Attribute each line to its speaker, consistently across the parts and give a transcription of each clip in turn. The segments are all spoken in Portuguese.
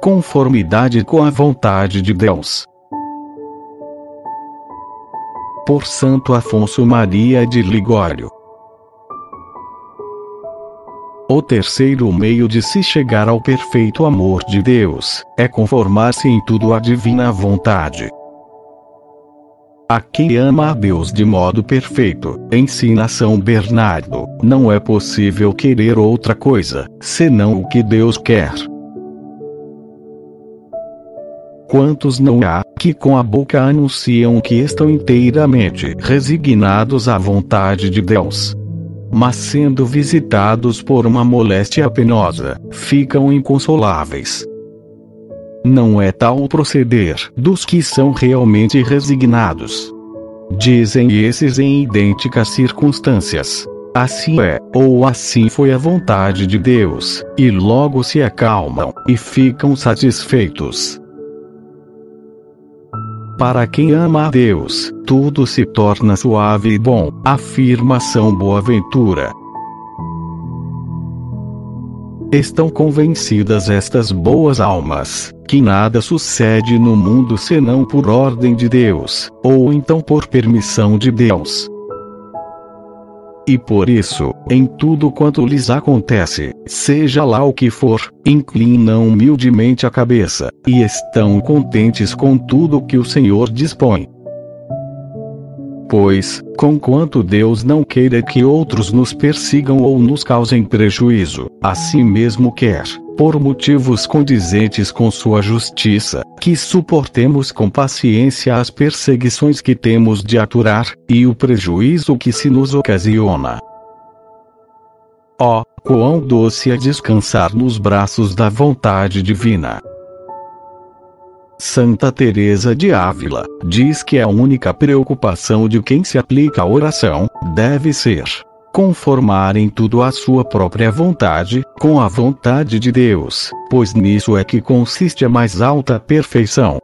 Speaker 1: Conformidade com a vontade de Deus. Por Santo Afonso Maria de Ligório. O terceiro meio de se chegar ao perfeito amor de Deus é conformar-se em tudo à divina vontade. A quem ama a Deus de modo perfeito, ensina São Bernardo, não é possível querer outra coisa, senão o que Deus quer. Quantos não há, que com a boca anunciam que estão inteiramente resignados à vontade de Deus, mas sendo visitados por uma moléstia penosa, ficam inconsoláveis. Não é tal o proceder dos que são realmente resignados. Dizem esses em idênticas circunstâncias. Assim é, ou assim foi a vontade de Deus, e logo se acalmam, e ficam satisfeitos. Para quem ama a Deus, tudo se torna suave e bom. Afirmação Boaventura. Estão convencidas estas boas almas, que nada sucede no mundo senão por ordem de Deus, ou então por permissão de Deus. E por isso, em tudo quanto lhes acontece, seja lá o que for, inclinam humildemente a cabeça, e estão contentes com tudo que o Senhor dispõe. Pois, conquanto Deus não queira que outros nos persigam ou nos causem prejuízo, assim mesmo quer, por motivos condizentes com sua justiça, que suportemos com paciência as perseguições que temos de aturar, e o prejuízo que se nos ocasiona. Ó, oh, quão doce é descansar nos braços da vontade divina. Santa Teresa de Ávila diz que a única preocupação de quem se aplica à oração deve ser conformar em tudo a sua própria vontade com a vontade de Deus, pois nisso é que consiste a mais alta perfeição.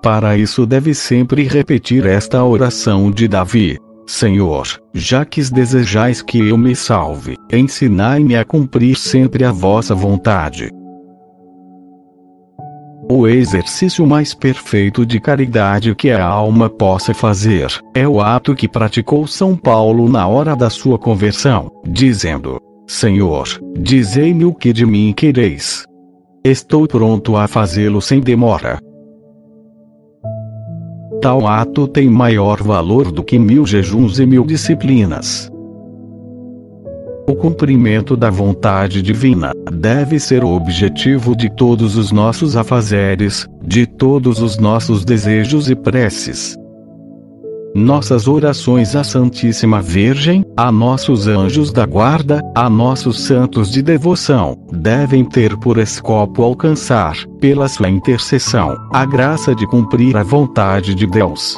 Speaker 1: Para isso deve sempre repetir esta oração de Davi: Senhor, já que desejais que eu me salve, ensinai-me a cumprir sempre a vossa vontade. O exercício mais perfeito de caridade que a alma possa fazer é o ato que praticou São Paulo na hora da sua conversão, dizendo: Senhor, dizei-me o que de mim quereis. Estou pronto a fazê-lo sem demora. Tal ato tem maior valor do que mil jejuns e mil disciplinas. O cumprimento da vontade divina deve ser o objetivo de todos os nossos afazeres, de todos os nossos desejos e preces. Nossas orações à Santíssima Virgem, a nossos anjos da guarda, a nossos santos de devoção, devem ter por escopo alcançar, pela sua intercessão, a graça de cumprir a vontade de Deus.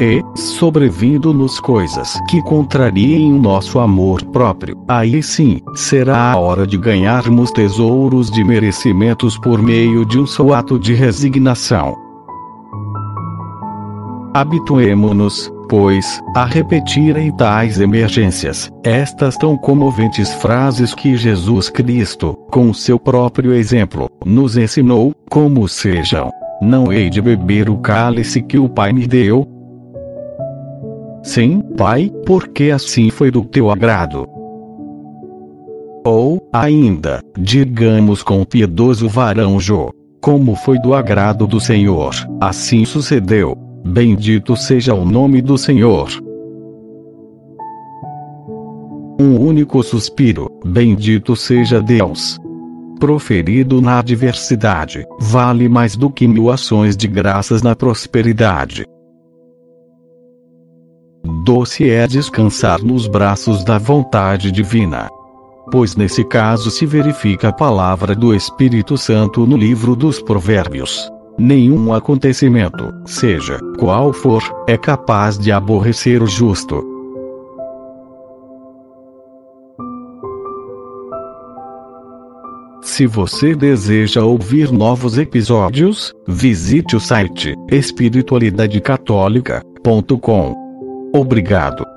Speaker 1: E, sobrevindo-nos coisas que contrariem o nosso amor próprio, aí sim, será a hora de ganharmos tesouros de merecimentos por meio de um só ato de resignação. Habituemo-nos, pois, a repetir em tais emergências, estas tão comoventes frases que Jesus Cristo, com seu próprio exemplo, nos ensinou, como sejam. Não hei de beber o cálice que o Pai me deu, Sim, Pai, porque assim foi do teu agrado. Ou, ainda, digamos com o piedoso varão Jó, como foi do agrado do Senhor, assim sucedeu. Bendito seja o nome do Senhor. Um único suspiro, bendito seja Deus. Proferido na adversidade, vale mais do que mil ações de graças na prosperidade. Doce é descansar nos braços da vontade divina. Pois nesse caso se verifica a palavra do Espírito Santo no livro dos Provérbios. Nenhum acontecimento, seja qual for, é capaz de aborrecer o justo. Se você deseja ouvir novos episódios, visite o site Espiritualidade Católica gmail.com. Obrigado.